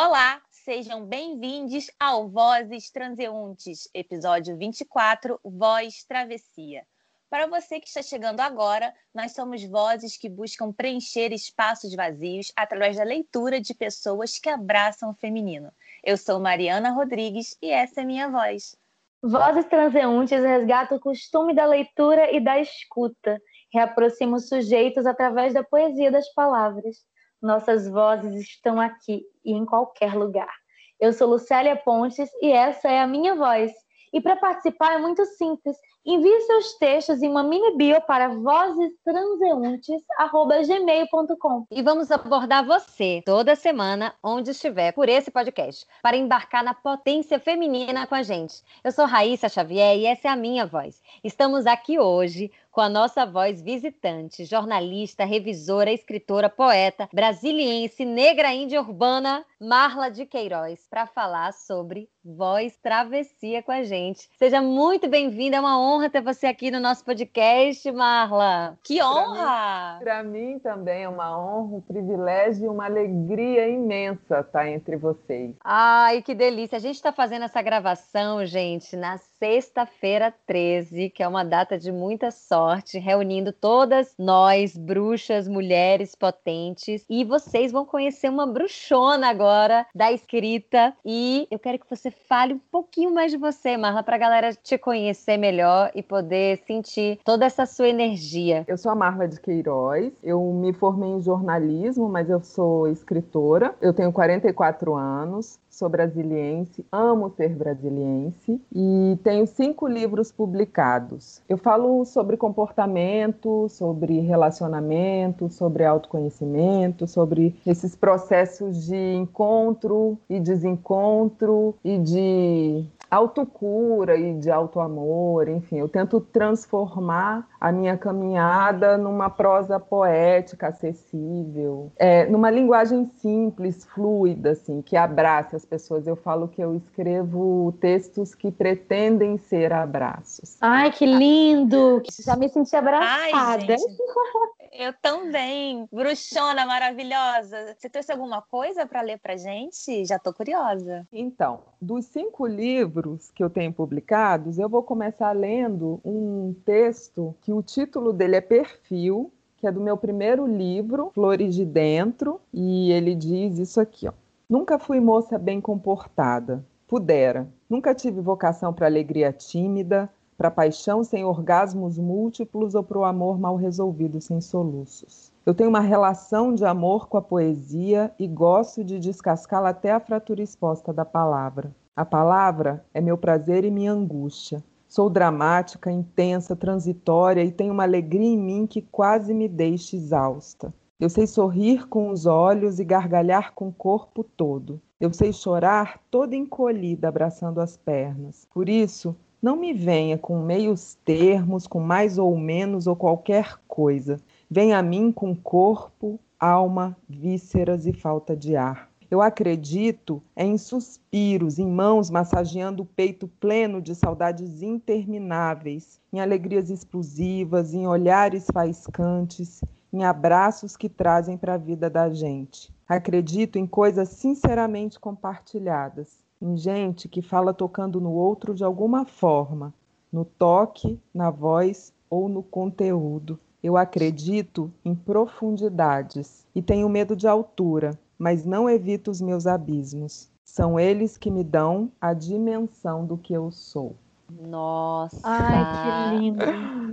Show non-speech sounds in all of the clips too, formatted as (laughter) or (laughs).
Olá, sejam bem-vindos ao Vozes Transeuntes, episódio 24, Voz Travessia. Para você que está chegando agora, nós somos vozes que buscam preencher espaços vazios através da leitura de pessoas que abraçam o feminino. Eu sou Mariana Rodrigues e essa é minha voz. Vozes transeuntes resgata o costume da leitura e da escuta, reaproxima os sujeitos através da poesia das palavras. Nossas vozes estão aqui e em qualquer lugar. Eu sou Lucélia Pontes e essa é a minha voz. E para participar é muito simples. Envie seus textos em uma mini bio para vozestranseuntes@gmail.com. E vamos abordar você toda semana, onde estiver, por esse podcast, para embarcar na potência feminina com a gente. Eu sou Raíssa Xavier e essa é a minha voz. Estamos aqui hoje com a nossa voz visitante, jornalista, revisora, escritora, poeta, brasiliense, negra índia urbana, Marla de Queiroz, para falar sobre voz travessia com a gente. Seja muito bem-vinda, é uma honra ter você aqui no nosso podcast, Marla. Que honra! Para mim, mim, também é uma honra, um privilégio e uma alegria imensa estar entre vocês. Ai, que delícia! A gente está fazendo essa gravação, gente, na sexta-feira 13, que é uma data de muita sorte, reunindo todas nós, bruxas, mulheres potentes. E vocês vão conhecer uma bruxona agora da escrita. E eu quero que você fale um pouquinho mais de você, Marla, para a galera te conhecer melhor e poder sentir toda essa sua energia. Eu sou a Marla de Queiroz, eu me formei em jornalismo, mas eu sou escritora. Eu tenho 44 anos, sou brasiliense, amo ser brasiliense e tenho cinco livros publicados. Eu falo sobre comportamento, sobre relacionamento, sobre autoconhecimento, sobre esses processos de encontro e desencontro e de autocura e de autoamor, enfim, eu tento transformar a minha caminhada numa prosa poética, acessível, é, numa linguagem simples, fluida, assim, que abraça as pessoas. Eu falo que eu escrevo textos que pretendem ser abraços. Ai, que lindo! Já me senti abraçada. Ai, (laughs) Eu também. Bruxona maravilhosa. Você trouxe alguma coisa para ler para gente? Já estou curiosa. Então, dos cinco livros que eu tenho publicados, eu vou começar lendo um texto que o título dele é Perfil, que é do meu primeiro livro, Flores de Dentro, e ele diz isso aqui, ó. Nunca fui moça bem comportada. Pudera. Nunca tive vocação para alegria tímida, para paixão sem orgasmos múltiplos ou para o amor mal resolvido sem soluços. Eu tenho uma relação de amor com a poesia e gosto de descascá-la até a fratura exposta da palavra. A palavra é meu prazer e minha angústia. Sou dramática, intensa, transitória e tenho uma alegria em mim que quase me deixa exausta. Eu sei sorrir com os olhos e gargalhar com o corpo todo. Eu sei chorar toda encolhida, abraçando as pernas. Por isso, não me venha com meios termos, com mais ou menos ou qualquer coisa. Venha a mim com corpo, alma, vísceras e falta de ar. Eu acredito em suspiros, em mãos massageando o peito pleno de saudades intermináveis, em alegrias explosivas, em olhares faiscantes, em abraços que trazem para a vida da gente. Acredito em coisas sinceramente compartilhadas em gente que fala tocando no outro de alguma forma, no toque, na voz ou no conteúdo. Eu acredito em profundidades e tenho medo de altura, mas não evito os meus abismos. São eles que me dão a dimensão do que eu sou. Nossa! Ai, que lindo!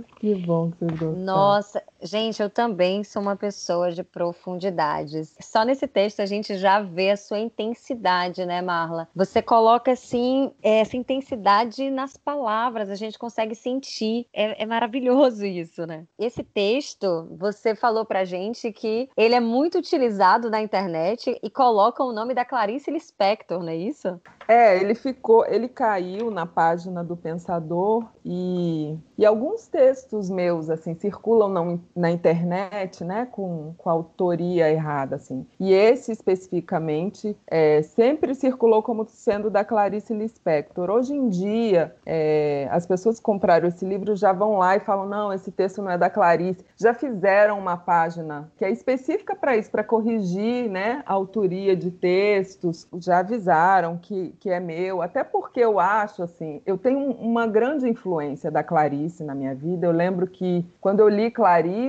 (gasps) que bom que vocês gostaram. Nossa, gente, eu também sou uma pessoa de profundidades. Só nesse texto a gente já vê a sua intensidade, né, Marla? Você coloca, assim, essa intensidade nas palavras, a gente consegue sentir. É, é maravilhoso (laughs) isso, né? Esse texto, você falou pra gente que ele é muito utilizado na internet e coloca o nome da Clarice Lispector, não é isso? É, ele ficou, ele caiu na página do Pensador e, e alguns textos meus assim circulam não na internet, né, com, com autoria errada, assim. E esse especificamente é, sempre circulou como sendo da Clarice Lispector. Hoje em dia, é, as pessoas que compraram esse livro já vão lá e falam: não, esse texto não é da Clarice. Já fizeram uma página que é específica para isso, para corrigir, né, a autoria de textos. Já avisaram que, que é meu, até porque eu acho assim, eu tenho uma grande influência da Clarice na minha vida. Eu lembro que quando eu li Clarice,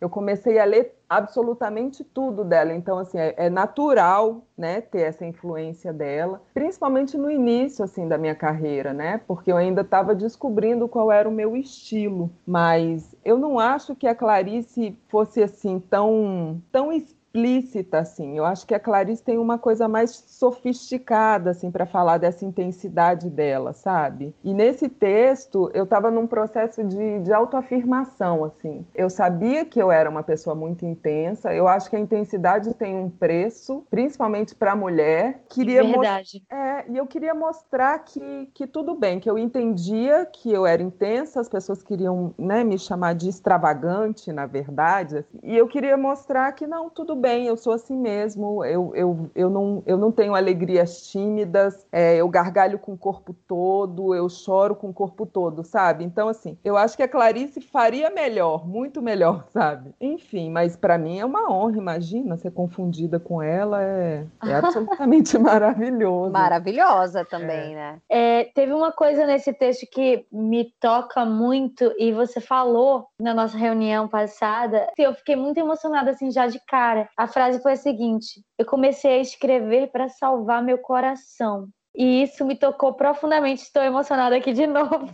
eu comecei a ler absolutamente tudo dela. Então, assim, é, é, natural, né, ter essa influência dela, principalmente no início, assim, da minha carreira, né, porque eu ainda estava descobrindo qual era o meu estilo. Mas eu não acho que a Clarice fosse, assim, tão, tão explícita, assim. Eu acho que a Clarice tem uma coisa mais sofisticada, assim, para falar dessa intensidade dela, sabe? E nesse texto, eu estava num processo de, de autoafirmação, assim. Eu sabia que eu era uma pessoa muito intensa. Eu acho que a intensidade tem um preço, principalmente para a mulher. Queria Verdade. É, e eu queria mostrar que, que tudo bem, que eu entendia que eu era intensa, as pessoas queriam né, me chamar de extravagante, na verdade. E eu queria mostrar que não, tudo bem bem, eu sou assim mesmo, eu, eu, eu, não, eu não tenho alegrias tímidas, é, eu gargalho com o corpo todo, eu choro com o corpo todo, sabe? Então, assim, eu acho que a Clarice faria melhor, muito melhor, (laughs) sabe? Enfim, mas para mim é uma honra, imagina, ser confundida com ela é, é (laughs) absolutamente maravilhoso. Maravilhosa também, é. né? É, teve uma coisa nesse texto que me toca muito e você falou na nossa reunião passada, eu fiquei muito emocionada assim já de cara, a frase foi a seguinte: Eu comecei a escrever para salvar meu coração. E isso me tocou profundamente. Estou emocionada aqui de (laughs) novo.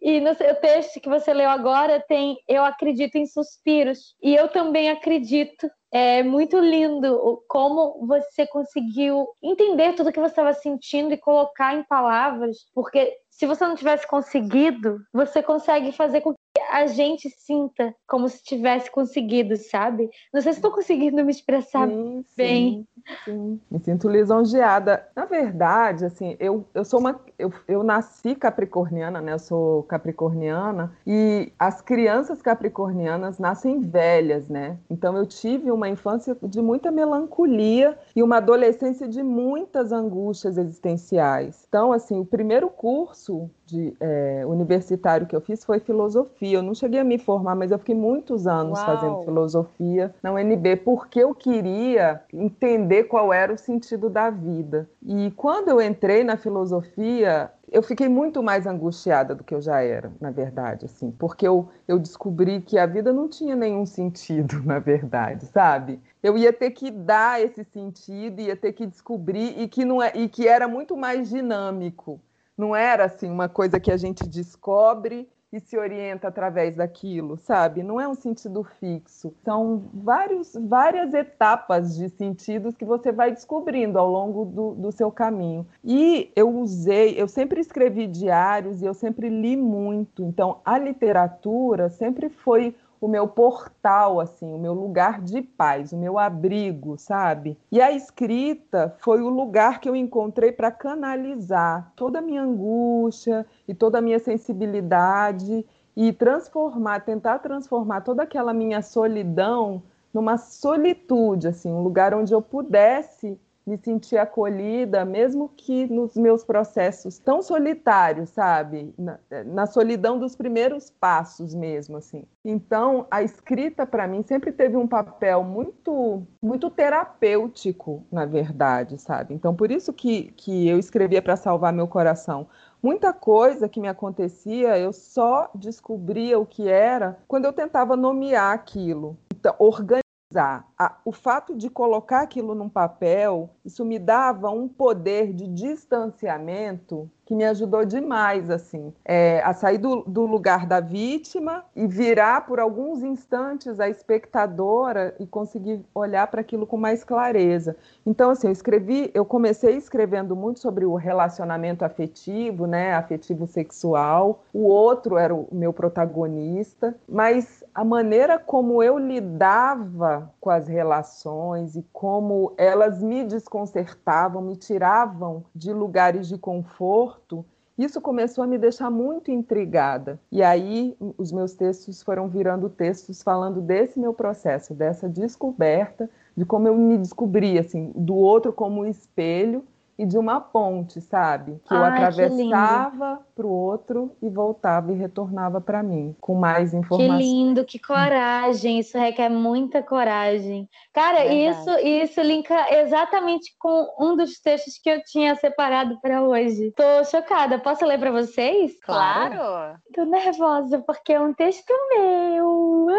E no seu texto que você leu agora tem Eu acredito em suspiros. E eu também acredito. É muito lindo como você conseguiu entender tudo que você estava sentindo e colocar em palavras, porque se você não tivesse conseguido, você consegue fazer com a gente sinta como se tivesse conseguido, sabe? Não sei se estou conseguindo me expressar sim, bem. Sim, sim. Me sinto lisonjeada. Na verdade, assim, eu, eu sou uma. Eu, eu nasci capricorniana, né? Eu sou capricorniana, e as crianças capricornianas nascem velhas, né? Então eu tive uma infância de muita melancolia e uma adolescência de muitas angústias existenciais. Então, assim, o primeiro curso de, é, universitário que eu fiz foi filosofia. Eu não cheguei a me formar, mas eu fiquei muitos anos Uau. fazendo filosofia na UNB porque eu queria entender qual era o sentido da vida. E quando eu entrei na filosofia, eu fiquei muito mais angustiada do que eu já era, na verdade, assim, porque eu, eu descobri que a vida não tinha nenhum sentido, (laughs) na verdade, sabe? Eu ia ter que dar esse sentido, ia ter que descobrir e que não é, e que era muito mais dinâmico não era assim uma coisa que a gente descobre e se orienta através daquilo, sabe? Não é um sentido fixo. São vários, várias etapas de sentidos que você vai descobrindo ao longo do, do seu caminho. E eu usei, eu sempre escrevi diários e eu sempre li muito. Então, a literatura sempre foi o meu portal, assim, o meu lugar de paz, o meu abrigo, sabe? E a escrita foi o lugar que eu encontrei para canalizar toda a minha angústia e toda a minha sensibilidade e transformar, tentar transformar toda aquela minha solidão numa solitude, assim, um lugar onde eu pudesse me sentir acolhida, mesmo que nos meus processos tão solitários, sabe? Na, na solidão dos primeiros passos mesmo, assim. Então, a escrita para mim sempre teve um papel muito, muito terapêutico, na verdade, sabe? Então, por isso que, que eu escrevia para salvar meu coração. Muita coisa que me acontecia, eu só descobria o que era quando eu tentava nomear aquilo, então, organizar a, o fato de colocar aquilo num papel, isso me dava um poder de distanciamento que me ajudou demais, assim, é, a sair do, do, lugar da vítima e virar por alguns instantes a espectadora e conseguir olhar para aquilo com mais clareza. Então, assim, eu escrevi, eu comecei escrevendo muito sobre o relacionamento afetivo, né, afetivo sexual. O outro era o meu protagonista, mas a maneira como eu lidava com as relações e como elas me desconcertavam, me tiravam de lugares de conforto Isso começou a me deixar muito intrigada. E aí os meus textos foram virando textos falando desse meu processo, dessa descoberta, de como eu me descobri, assim, do outro como espelho e de uma ponte, sabe? Que eu Ai, atravessava para o outro e voltava e retornava para mim com mais informações. Que lindo, que coragem! Isso requer muita coragem. Cara, isso isso linka exatamente com um dos textos que eu tinha separado para hoje. Tô chocada. Posso ler para vocês? Claro. Tô nervosa porque é um texto meu. (laughs)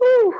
uh,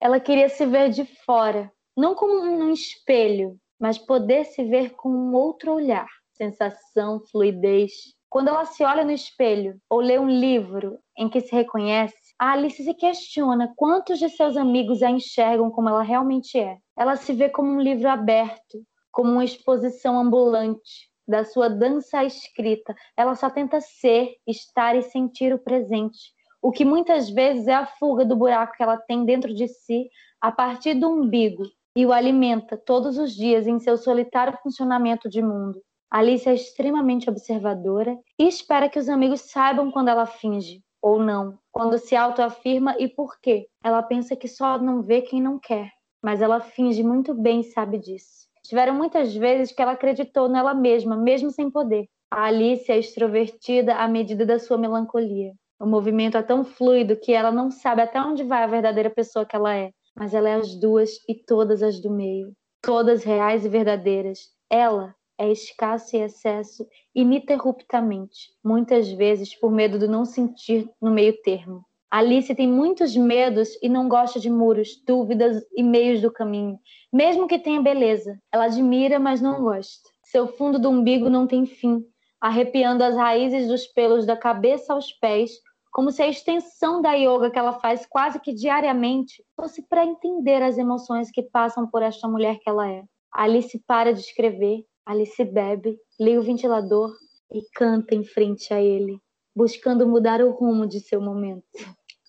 ela queria se ver de fora, não como um espelho mas poder se ver com um outro olhar, sensação, fluidez. Quando ela se olha no espelho ou lê um livro em que se reconhece, a Alice se questiona quantos de seus amigos a enxergam como ela realmente é. Ela se vê como um livro aberto, como uma exposição ambulante da sua dança escrita. Ela só tenta ser, estar e sentir o presente, o que muitas vezes é a fuga do buraco que ela tem dentro de si a partir do umbigo, e o alimenta todos os dias em seu solitário funcionamento de mundo. Alice é extremamente observadora e espera que os amigos saibam quando ela finge, ou não, quando se autoafirma e por quê. Ela pensa que só não vê quem não quer, mas ela finge muito bem e sabe disso. Tiveram muitas vezes que ela acreditou nela mesma, mesmo sem poder. A Alice é extrovertida à medida da sua melancolia. O movimento é tão fluido que ela não sabe até onde vai a verdadeira pessoa que ela é mas ela é as duas e todas as do meio, todas reais e verdadeiras. Ela é escasso e excesso ininterruptamente, muitas vezes por medo de não sentir no meio termo. Alice tem muitos medos e não gosta de muros, dúvidas e meios do caminho, mesmo que tenha beleza. Ela admira, mas não gosta. Seu fundo do umbigo não tem fim, arrepiando as raízes dos pelos da cabeça aos pés, como se a extensão da yoga que ela faz quase que diariamente fosse para entender as emoções que passam por esta mulher que ela é. Alice para de escrever, Alice bebe, liga o ventilador e canta em frente a ele, buscando mudar o rumo de seu momento.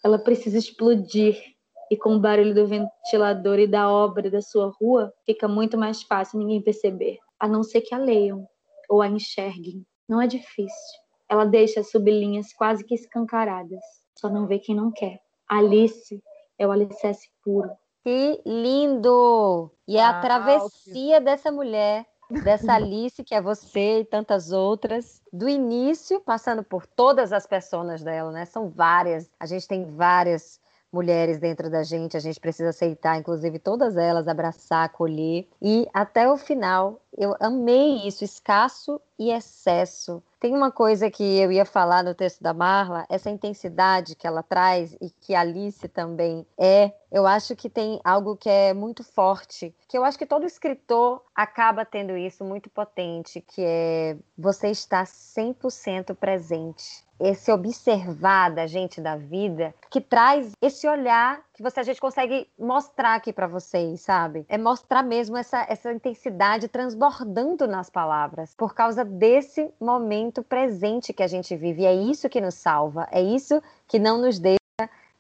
Ela precisa explodir e com o barulho do ventilador e da obra da sua rua, fica muito mais fácil ninguém perceber, a não ser que a leiam ou a enxerguem. Não é difícil. Ela deixa as sublinhas quase que escancaradas. Só não vê quem não quer. Alice é o alicerce puro. Que lindo! E é a travessia dessa mulher, dessa (laughs) Alice, que é você e tantas outras, do início, passando por todas as personas dela, né? São várias. A gente tem várias mulheres dentro da gente, a gente precisa aceitar, inclusive todas elas, abraçar, acolher. E até o final, eu amei isso, escasso e excesso. Tem uma coisa que eu ia falar no texto da Marla, essa intensidade que ela traz e que a Alice também é, eu acho que tem algo que é muito forte, que eu acho que todo escritor acaba tendo isso muito potente, que é você estar 100% presente esse observar da gente da vida que traz esse olhar que você a gente consegue mostrar aqui para vocês, sabe? É mostrar mesmo essa, essa intensidade transbordando nas palavras por causa desse momento presente que a gente vive. E é isso que nos salva, é isso que não nos deixa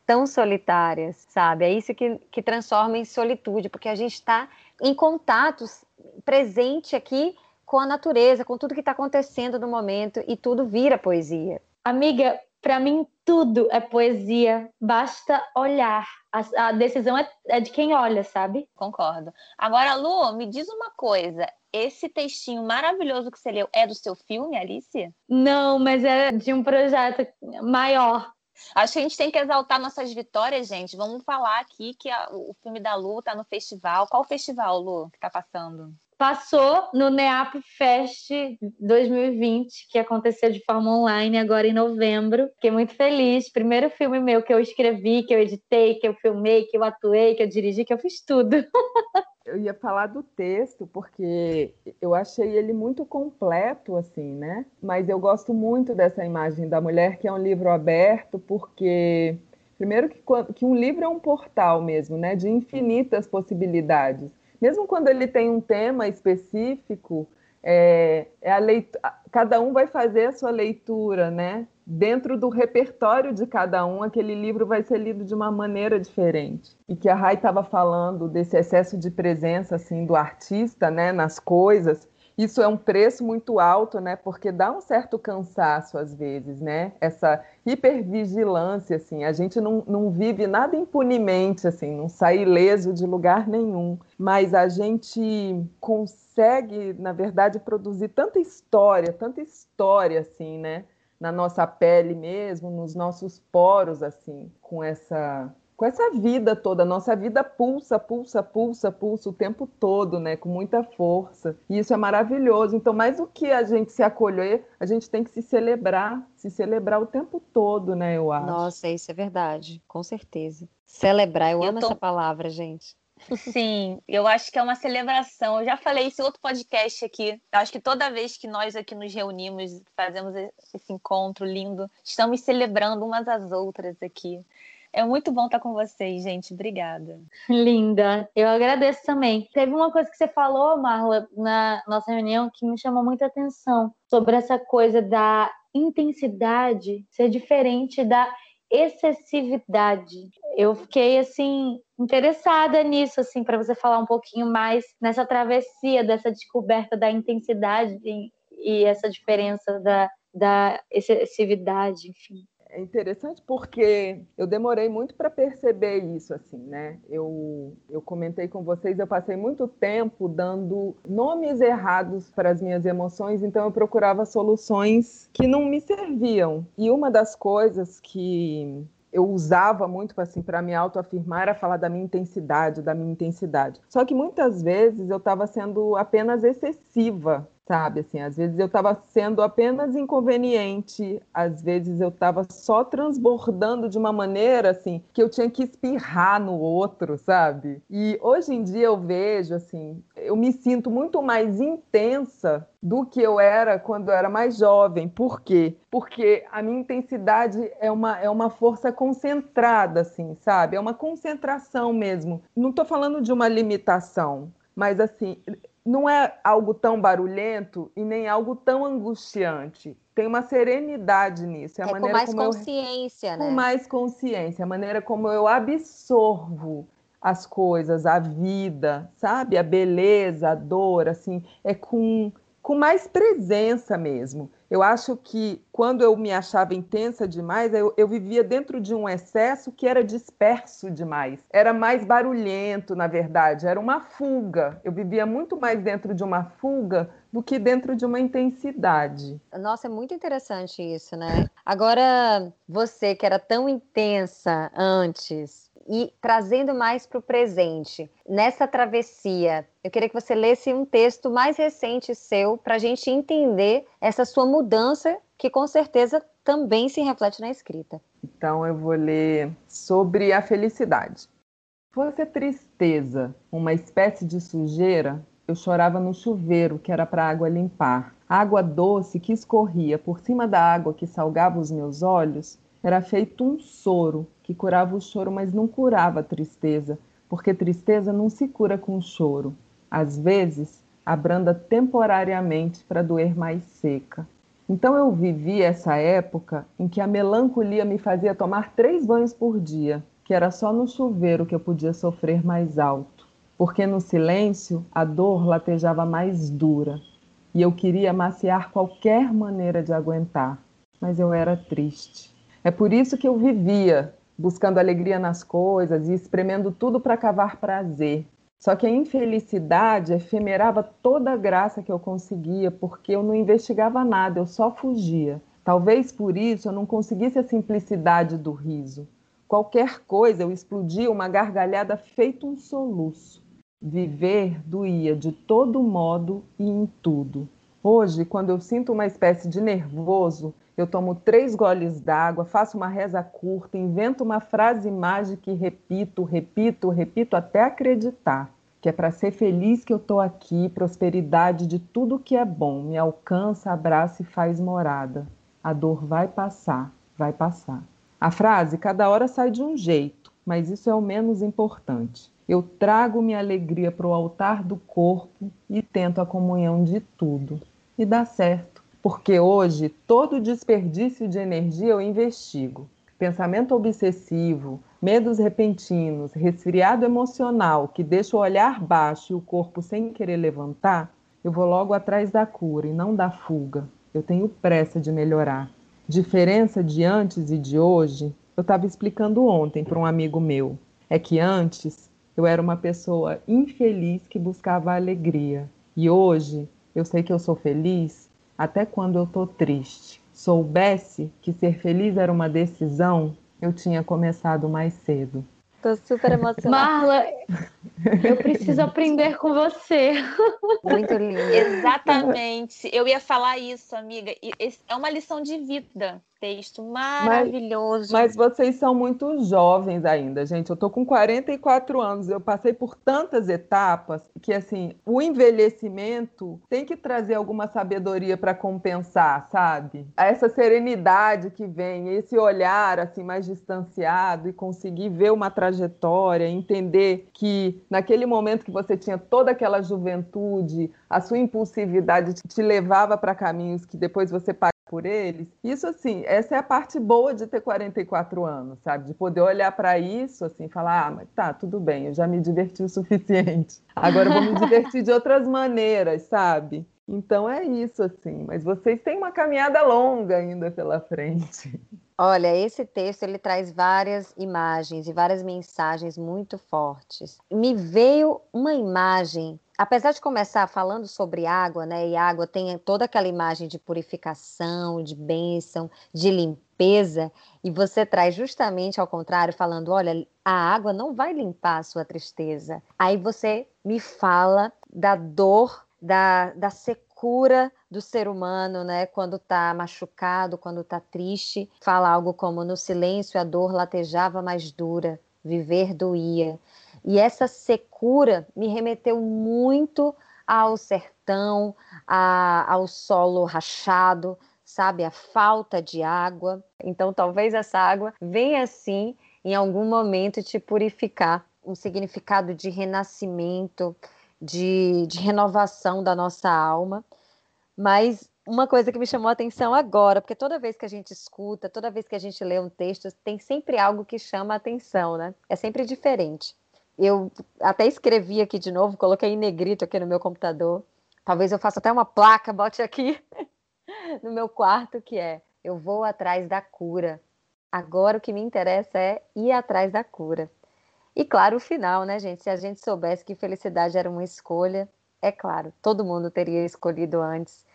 tão solitárias, sabe? É isso que, que transforma em solitude, porque a gente está em contatos presente aqui com a natureza, com tudo que está acontecendo no momento e tudo vira poesia. Amiga, para mim tudo é poesia, basta olhar. A, a decisão é, é, de quem olha, sabe? Concordo. Agora, Lu, me diz uma coisa. Esse textinho maravilhoso que você leu é do seu filme, Alice? Não, mas é de um projeto maior. Acho que a gente tem que exaltar nossas vitórias, gente. Vamos falar aqui que a, o filme da Lu tá no festival. Qual festival, Lu, que tá passando? Passou no NEAP Fest 2020, que aconteceu de forma online agora em novembro. Fiquei muito feliz. Primeiro filme meu que eu escrevi, que eu editei, que eu filmei, que eu atuei, que eu dirigi, que eu fiz tudo. (laughs) eu ia falar do texto porque eu achei ele muito completo assim, né? Mas eu gosto muito dessa imagem da mulher que é um livro aberto porque primeiro que, que um livro é um portal mesmo, né? De infinitas possibilidades mesmo quando ele tem um tema específico, é, é a cada um vai fazer a sua leitura, né? Dentro do repertório de cada um, aquele livro vai ser lido de uma maneira diferente. E que a Rai estava falando desse excesso de presença assim do artista, né, nas coisas. Isso é um preço muito alto, né? Porque dá um certo cansaço às vezes, né? Essa hipervigilância, assim, a gente não, não vive nada impunemente, assim, não sai ileso de lugar nenhum, mas a gente consegue, na verdade, produzir tanta história, tanta história, assim, né? Na nossa pele mesmo, nos nossos poros, assim, com essa com essa vida toda. Nossa vida pulsa, pulsa, pulsa, pulsa o tempo todo, né? Com muita força. E isso é maravilhoso. Então, mais do que a gente se acolher, a gente tem que se celebrar, se celebrar o tempo todo, né? Eu acho. Nossa, isso é verdade, com certeza. Celebrar, eu, eu amo tô... essa palavra, gente. Sim, eu acho que é uma celebração. Eu já falei isso em outro podcast aqui. Eu acho que toda vez que nós aqui nos reunimos, fazemos esse encontro lindo, estamos celebrando umas às outras aqui. É muito bom estar com vocês, gente. Obrigada. Linda. Eu agradeço também. Teve uma coisa que você falou, Marla, na nossa reunião que me chamou muita atenção sobre essa coisa da intensidade ser diferente da excessividade. Eu fiquei assim interessada nisso, assim, para você falar um pouquinho mais nessa travessia dessa descoberta da intensidade e essa diferença da, da excessividade, enfim é interessante porque eu demorei muito para perceber isso, assim, né? Eu, eu comentei com vocês, eu passei muito tempo dando nomes errados para as minhas emoções, então eu procurava soluções que não me serviam. E uma das coisas que eu usava muito assim para me autoafirmar era falar da minha intensidade, da minha intensidade. Só que muitas vezes eu estava sendo apenas excessiva sabe? Assim, às vezes eu estava sendo apenas inconveniente, às vezes eu estava só transbordando de uma maneira assim que eu tinha que espirrar no outro, sabe? E hoje em dia eu vejo assim, eu me sinto muito mais intensa do que eu era quando eu era mais jovem. Por quê? Porque a minha intensidade é uma, é uma força concentrada, assim, sabe? É uma concentração mesmo. Não estou falando de uma limitação, mas assim, não é algo tão barulhento e nem algo tão angustiante. Tem uma serenidade nisso. É, a é maneira com mais como consciência, eu, né? Com mais consciência, a maneira como eu absorvo as coisas, a vida, sabe? A beleza, a dor, assim, é com, com mais presença mesmo. Eu acho que quando eu me achava intensa demais, eu, eu, vivia dentro de um excesso que era disperso demais. Era mais barulhento, na verdade, era uma fuga. Eu vivia muito mais dentro de uma fuga do que dentro de uma intensidade. Nossa, é muito interessante isso, né? Agora, você que era tão intensa antes, e trazendo mais para o presente. Nessa travessia, eu queria que você lesse um texto mais recente seu para a gente entender essa sua mudança, que com certeza também se reflete na escrita. Então eu vou ler sobre a felicidade. Fosse tristeza, uma espécie de sujeira, eu chorava no chuveiro que era para a água limpar. A água doce que escorria por cima da água que salgava os meus olhos era feito um soro que curava o choro, mas não curava a tristeza, porque tristeza não se cura com choro. Às vezes, abranda temporariamente para doer mais seca. Então eu vivi essa época em que a melancolia me fazia tomar três banhos por dia, que era só no chuveiro que eu podia sofrer mais alto, porque no silêncio a dor latejava mais dura e eu queria maciar qualquer maneira de aguentar, mas eu era triste. É por isso que eu vivia buscando alegria nas coisas e espremendo tudo para cavar prazer. Só que a infelicidade efemerava toda a graça que eu conseguia, porque eu não investigava nada, eu só fugia. Talvez por isso eu não conseguisse a simplicidade do riso. Qualquer coisa eu explodia uma gargalhada feito um soluço. Viver doía de todo modo e em tudo. Hoje, quando eu sinto uma espécie de nervoso, eu tomo três goles d'água, faço uma reza curta, invento uma frase mágica e repito, repito, repito até acreditar que é para ser feliz que eu estou aqui, prosperidade de tudo que é bom, me alcança, abraça e faz morada. A dor vai passar, vai passar. A frase cada hora sai de um jeito, mas isso é o menos importante. Eu trago minha alegria para o altar do corpo e tento a comunhão de tudo. E dá certo porque hoje todo desperdício de energia eu investigo. Pensamento obsessivo, medos repentinos, resfriado emocional que deixa o olhar baixo e o corpo sem querer levantar, Eu vou logo atrás da cura e não da fuga. Eu tenho pressa de melhorar. Diferença de antes e de hoje, eu estava explicando ontem para um amigo meu. É que antes eu era uma pessoa infeliz que buscava alegria. E hoje eu sei que eu sou feliz até quando eu estou triste. Soubesse que ser feliz era uma decisão, eu tinha começado mais cedo. Tô super emocionada. Marla, eu preciso aprender com você. Muito lindo. Exatamente. Eu ia falar isso, amiga. É uma lição de vida texto maravilhoso. Mas, mas, vocês são muito jovens ainda, gente. Eu tô com 44 anos, eu passei por tantas etapas que assim, o envelhecimento tem que trazer alguma sabedoria para compensar, sabe? Essa serenidade que vem, esse olhar assim mais distanciado e conseguir ver uma trajetória, entender que naquele momento que você tinha toda aquela juventude, a sua impulsividade te levava para caminhos que depois você por eles. Isso, assim, essa é a parte boa de ter 44 anos, sabe? De poder olhar para isso, assim, falar: ah, mas tá, tudo bem, eu já me diverti o (laughs) suficiente. Agora eu vou me divertir de outras maneiras, sabe? Então é isso, assim. Mas vocês têm uma caminhada longa ainda pela frente. Olha, esse texto ele traz várias imagens e várias mensagens muito fortes. Me veio uma imagem apesar de começar falando sobre água, né, e água tem toda aquela imagem de purificação, de bênção, de limpeza, e você traz justamente ao contrário, falando: olha, a água não vai limpar a sua tristeza. Aí você me fala da dor, da, da secura do ser humano, né, quando está machucado, quando está triste. Fala algo como: no silêncio a dor latejava mais dura, viver doía. E essa secura me remeteu muito ao sertão, a, ao solo rachado, sabe, a falta de água. Então, talvez essa água venha assim, em algum momento, te purificar. Um significado de renascimento, de, de renovação da nossa alma. Mas uma coisa que me chamou a atenção agora, porque toda vez que a gente escuta, toda vez que a gente lê um texto, tem sempre algo que chama a atenção, né? É sempre diferente. Eu até escrevi aqui de novo, coloquei em negrito aqui no meu computador. Talvez eu faça até uma placa, bote aqui (laughs) no meu quarto, que é eu vou atrás da cura. Agora o que me interessa é ir atrás da cura. E claro, o final, né, gente? Se a gente soubesse que felicidade era uma escolha, é claro, todo mundo teria escolhido antes.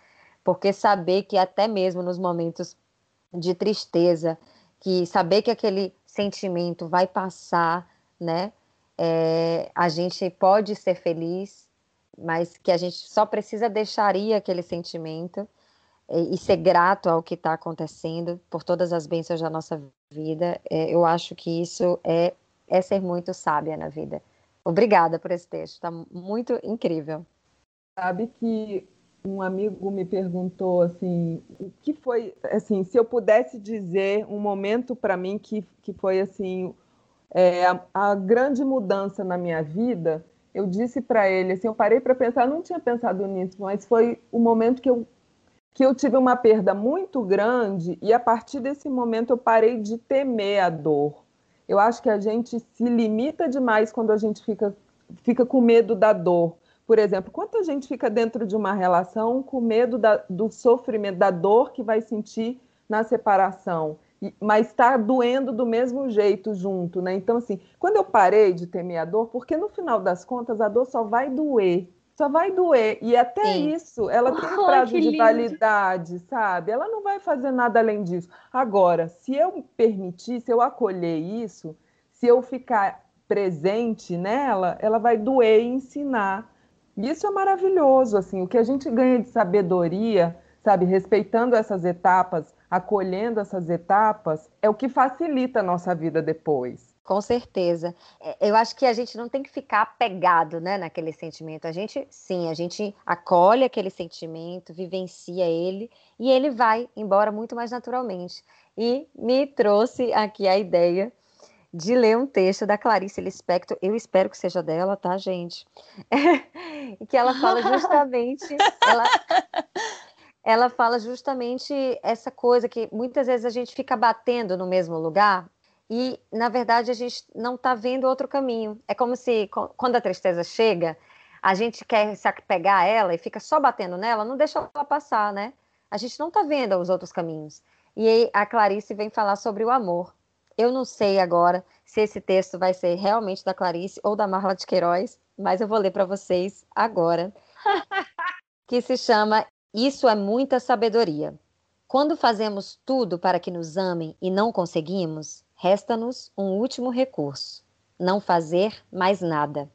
Porque saber que até mesmo nos momentos de tristeza, que saber que aquele sentimento vai passar, né? É, a gente pode ser feliz, mas que a gente só precisa deixar ir aquele sentimento e, e ser grato ao que está acontecendo por todas as bênçãos da nossa vida. É, eu acho que isso é, é ser muito sábia na vida. Obrigada por esse texto, está muito incrível. Sabe que um amigo me perguntou assim, o que foi, assim, se eu pudesse dizer um momento para mim que, que foi assim é, a, a, grande mudança na minha vida, eu disse para ele, assim, eu parei para pensar, não tinha pensado nisso, mas foi o momento que eu, que eu tive uma perda muito grande e a partir desse momento eu parei de temer a dor. Eu acho que a gente se limita demais quando a gente fica, fica com medo da dor. Por exemplo, quanta gente fica dentro de uma relação com medo da, do sofrimento, da dor que vai sentir na separação mas está doendo do mesmo jeito junto, né? Então, assim, quando eu parei de temer a dor, porque no final das contas a dor só vai doer, só vai doer. E até Sim. isso, ela tem um prazo de validade, sabe? Ela não vai fazer nada além disso. Agora, se eu permitir, se eu acolher isso, se eu ficar presente nela, ela vai doer e ensinar. E isso é maravilhoso, assim, o que a gente ganha de sabedoria, sabe, respeitando essas etapas acolhendo essas etapas, é o que facilita a nossa vida depois. Com certeza. É, eu acho que a gente não tem que ficar apegado né, naquele sentimento. A gente, sim, a gente acolhe aquele sentimento, vivencia ele e ele vai embora muito mais naturalmente. E me trouxe aqui a ideia de ler um texto da Clarice Lispector. Eu espero que seja dela, tá, gente? (laughs) e que ela fala (laughs) justamente. ela, ela fala justamente essa coisa que muitas vezes a gente fica batendo no mesmo lugar e, na verdade, a gente não está vendo outro caminho. É como se, quando a tristeza chega, a gente quer se apegar a ela e fica só batendo nela, não deixa ela passar, né? A gente não está vendo os outros caminhos. E aí a Clarice vem falar sobre o amor. Eu não sei agora se esse texto vai ser realmente da Clarice ou da Marla de Queiroz, mas eu vou ler para vocês agora, (laughs) que se chama Isso é muita sabedoria. Quando fazemos tudo para que nos amem e não conseguimos, resta-nos um último recurso: não fazer mais nada.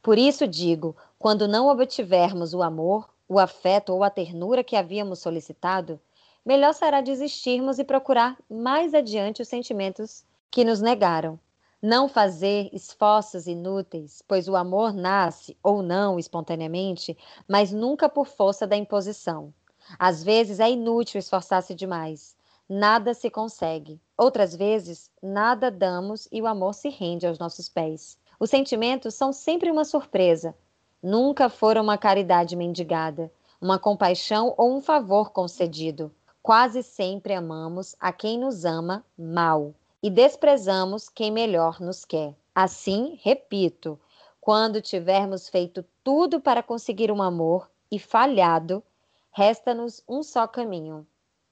Por isso digo: quando não obtivermos o amor, o afeto ou a ternura que havíamos solicitado, melhor será desistirmos e procurar mais adiante os sentimentos que nos negaram. Não fazer esforços inúteis, pois o amor nasce ou não espontaneamente, mas nunca por força da imposição. Às vezes é inútil esforçar-se demais. Nada se consegue. Outras vezes, nada damos e o amor se rende aos nossos pés. Os sentimentos são sempre uma surpresa. Nunca foram uma caridade mendigada, uma compaixão ou um favor concedido. Quase sempre amamos a quem nos ama mal e desprezamos quem melhor nos quer. Assim, repito, quando tivermos feito tudo para conseguir um amor e falhado, resta-nos um só caminho: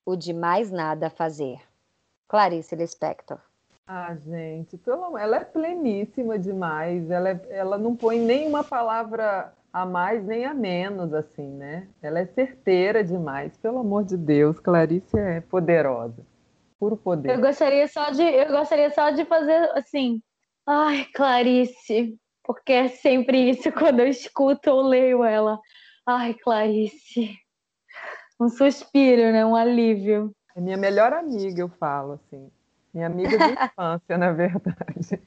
o de mais nada fazer. Clarice Lispector. Ah, gente, pelo... ela é pleníssima demais. Ela, é... ela não põe nenhuma palavra a mais nem a menos, assim, né? Ela é certeira demais. Pelo amor de Deus, Clarice é poderosa. Puro poder. Eu gostaria só de, eu gostaria só de fazer assim. Ai, Clarice, porque é sempre isso (laughs) quando eu escuto ou leio ela. Ai, Clarice. Um suspiro, né? Um alívio. É minha melhor amiga, eu falo assim. Minha amiga de (laughs) infância, na verdade.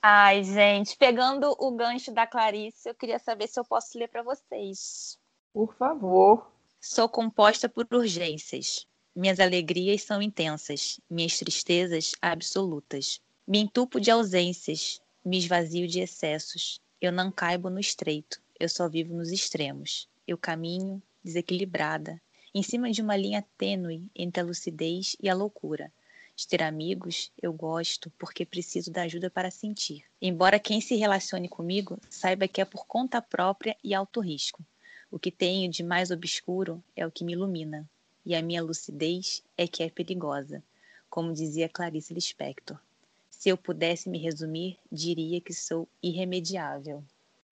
Ai, gente, pegando o gancho da Clarice, eu queria saber se eu posso ler para vocês. Por favor. Sou composta por urgências. Minhas alegrias são intensas, minhas tristezas absolutas. Me entupo de ausências, me esvazio de excessos. Eu não caibo no estreito, eu só vivo nos extremos. Eu caminho desequilibrada, em cima de uma linha tênue entre a lucidez e a loucura de ter amigos, eu gosto porque preciso da ajuda para sentir. Embora quem se relacione comigo saiba que é por conta própria e alto risco. O que tenho de mais obscuro é o que me ilumina, e a minha lucidez é que é perigosa, como dizia Clarice Lispector. Se eu pudesse me resumir, diria que sou irremediável.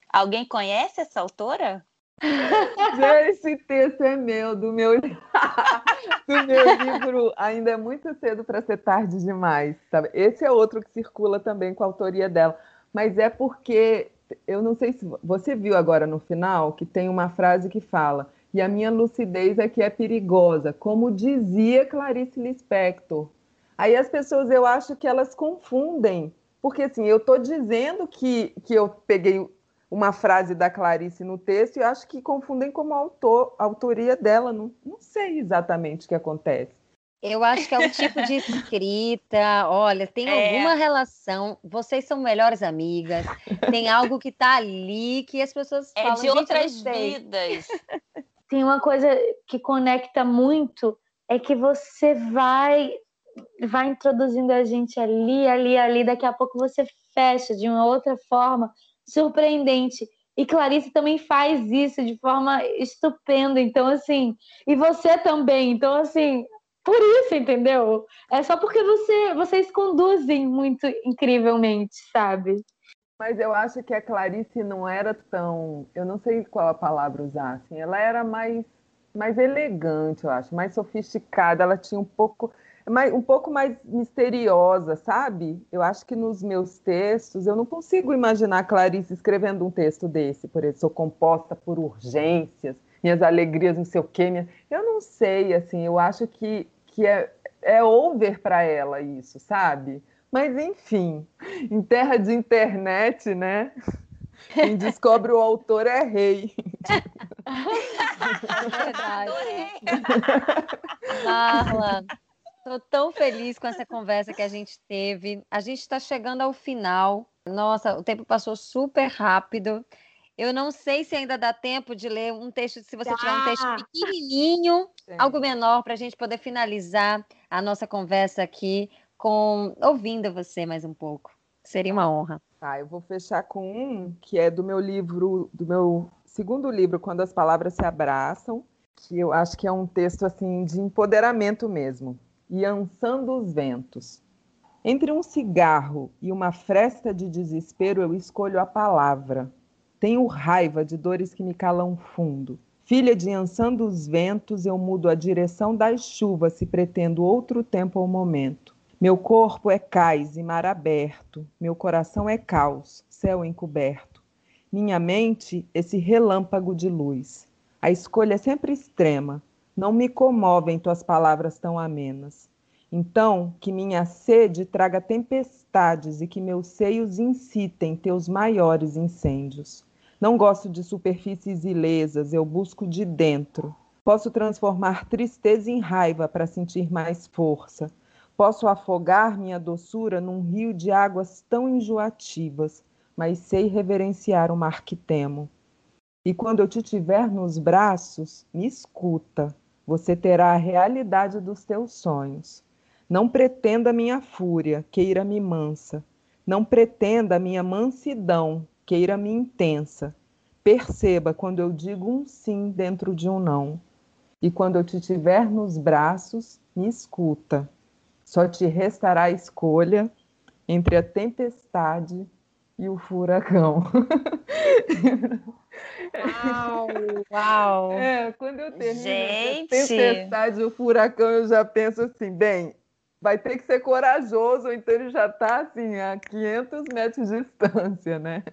Alguém conhece essa autora? (laughs) Esse texto é meu, do meu, (laughs) do meu livro Ainda é muito cedo para ser tarde demais. Sabe? Esse é outro que circula também com a autoria dela. Mas é porque, eu não sei se você viu agora no final, que tem uma frase que fala e a minha lucidez é que é perigosa, como dizia Clarice Lispector. Aí as pessoas, eu acho que elas confundem, porque assim, eu estou dizendo que, que eu peguei uma frase da Clarice no texto e acho que confundem como autor, a autoria dela. Não, não sei exatamente o que acontece. Eu acho que é um tipo de escrita. Olha, tem é. alguma relação. Vocês são melhores amigas. Tem algo que está ali que as pessoas é falam. É de outras vidas. (laughs) Tem uma coisa que conecta muito é que você vai vai introduzindo a gente ali, ali, ali. Daqui a pouco você fecha de uma outra forma surpreendente. E Clarice também faz isso de forma estupenda. Então, assim, e você também. Então, assim, por isso, entendeu? É só porque você, vocês conduzem muito incrivelmente, sabe? Mas eu acho que a Clarice não era tão. Eu não sei qual a palavra usar. Assim, ela era mais, mais elegante, eu acho, mais sofisticada. Ela tinha um pouco um pouco mais misteriosa, sabe? Eu acho que nos meus textos eu não consigo imaginar Clarice escrevendo um texto desse, por exemplo, sou composta por urgências, minhas alegrias, não sei o quê. Minha... Eu não sei, assim, eu acho que, que é, é over para ela isso, sabe? Mas enfim, em terra de internet, né? Quem descobre o autor é rei. Marla, Estou tão feliz com essa conversa que a gente teve. A gente está chegando ao final. Nossa, o tempo passou super rápido. Eu não sei se ainda dá tempo de ler um texto, se você tiver um texto pequenininho, Sim. algo menor, para a gente poder finalizar a nossa conversa aqui com ouvindo você mais um pouco. Seria uma honra. Tá, eu vou fechar com um que é do meu livro, do meu segundo livro, Quando as Palavras se Abraçam, que eu acho que é um texto assim de empoderamento mesmo. E ansando os ventos. Entre um cigarro e uma fresta de desespero, eu escolho a palavra. Tenho raiva de dores que me calam fundo. Filha de ansando os ventos, eu mudo a direção das chuvas se pretendo outro tempo ou momento. Meu corpo é cais e mar aberto, meu coração é caos, céu encoberto. Minha mente, esse relâmpago de luz. A escolha é sempre extrema, não me comovem tuas palavras tão amenas. Então, que minha sede traga tempestades e que meus seios incitem teus maiores incêndios. Não gosto de superfícies ilesas, eu busco de dentro. Posso transformar tristeza em raiva para sentir mais força. Posso afogar minha doçura num rio de águas tão enjoativas, mas sei reverenciar o mar que temo. E quando eu te tiver nos braços, me escuta. Você terá a realidade dos teus sonhos. Não pretenda minha fúria, queira-me mansa. Não pretenda minha mansidão, queira-me intensa. Perceba quando eu digo um sim dentro de um não. E quando eu te tiver nos braços, me escuta. Só te restará a escolha entre a tempestade e o furacão. Uau! Uau! (laughs) É, quando eu termino Gente. tempestade e o furacão, eu já penso assim, bem, vai ter que ser corajoso, então ele já está assim, a 500 metros de distância, né?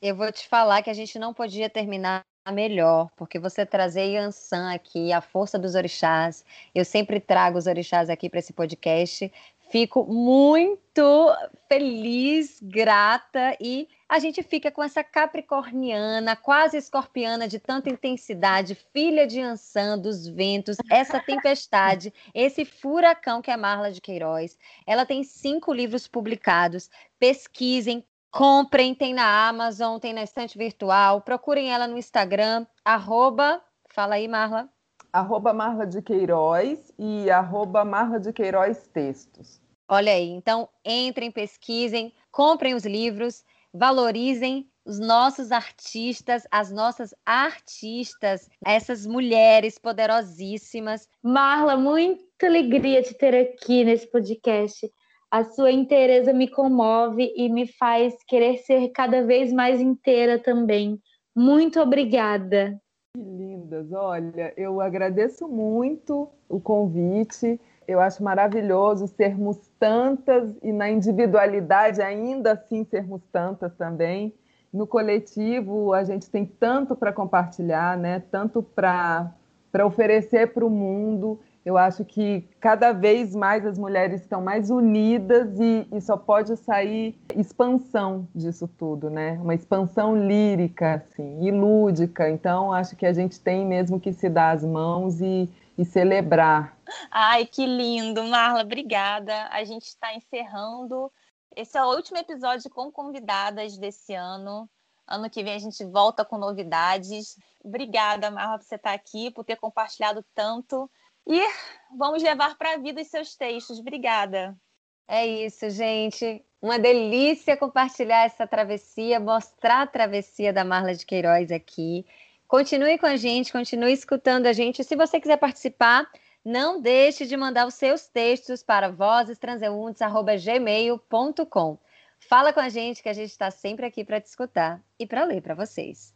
Eu vou te falar que a gente não podia terminar melhor, porque você trazer Yansan aqui, a força dos orixás. Eu sempre trago os orixás aqui para esse podcast. Fico muito feliz, grata e a gente fica com essa capricorniana, quase escorpiana de tanta intensidade, filha de Ansan, dos ventos, essa tempestade, (laughs) esse furacão que é Marla de Queiroz. Ela tem cinco livros publicados. Pesquisem, comprem, tem na Amazon, tem na estante virtual. Procurem ela no Instagram, arroba, fala aí, Marla. Arroba Marla de Queiroz e arroba Marla de Queiroz Textos. Olha aí, então entrem, pesquisem, comprem os livros, valorizem os nossos artistas, as nossas artistas, essas mulheres poderosíssimas. Marla, muita alegria te ter aqui nesse podcast. A sua inteireza me comove e me faz querer ser cada vez mais inteira também. Muito obrigada. Que lindas! Olha, eu agradeço muito o convite. Eu acho maravilhoso sermos tantas e na individualidade ainda assim sermos tantas também. No coletivo a gente tem tanto para compartilhar, né? Tanto para para oferecer para o mundo. Eu acho que cada vez mais as mulheres estão mais unidas e, e, só pode sair expansão disso tudo, né? Uma expansão lírica, assim, e lúdica. Então, acho que a gente tem mesmo que se dar as mãos e, e celebrar. Ai, que lindo, Marla, obrigada. A gente está encerrando. Esse é o último episódio com convidadas desse ano. Ano que vem a gente volta com novidades. Obrigada, Marla, por você estar aqui, por ter compartilhado tanto. E vamos levar para a vida os seus textos. Obrigada. É isso, gente. Uma delícia compartilhar essa travessia, mostrar a travessia da Marla de Queiroz aqui. Continue com a gente, continue escutando a gente. Se você quiser participar, não deixe de mandar os seus textos para vozestranseuntes.gmail.com. Fala com a gente que a gente está sempre aqui para te escutar e para ler para vocês.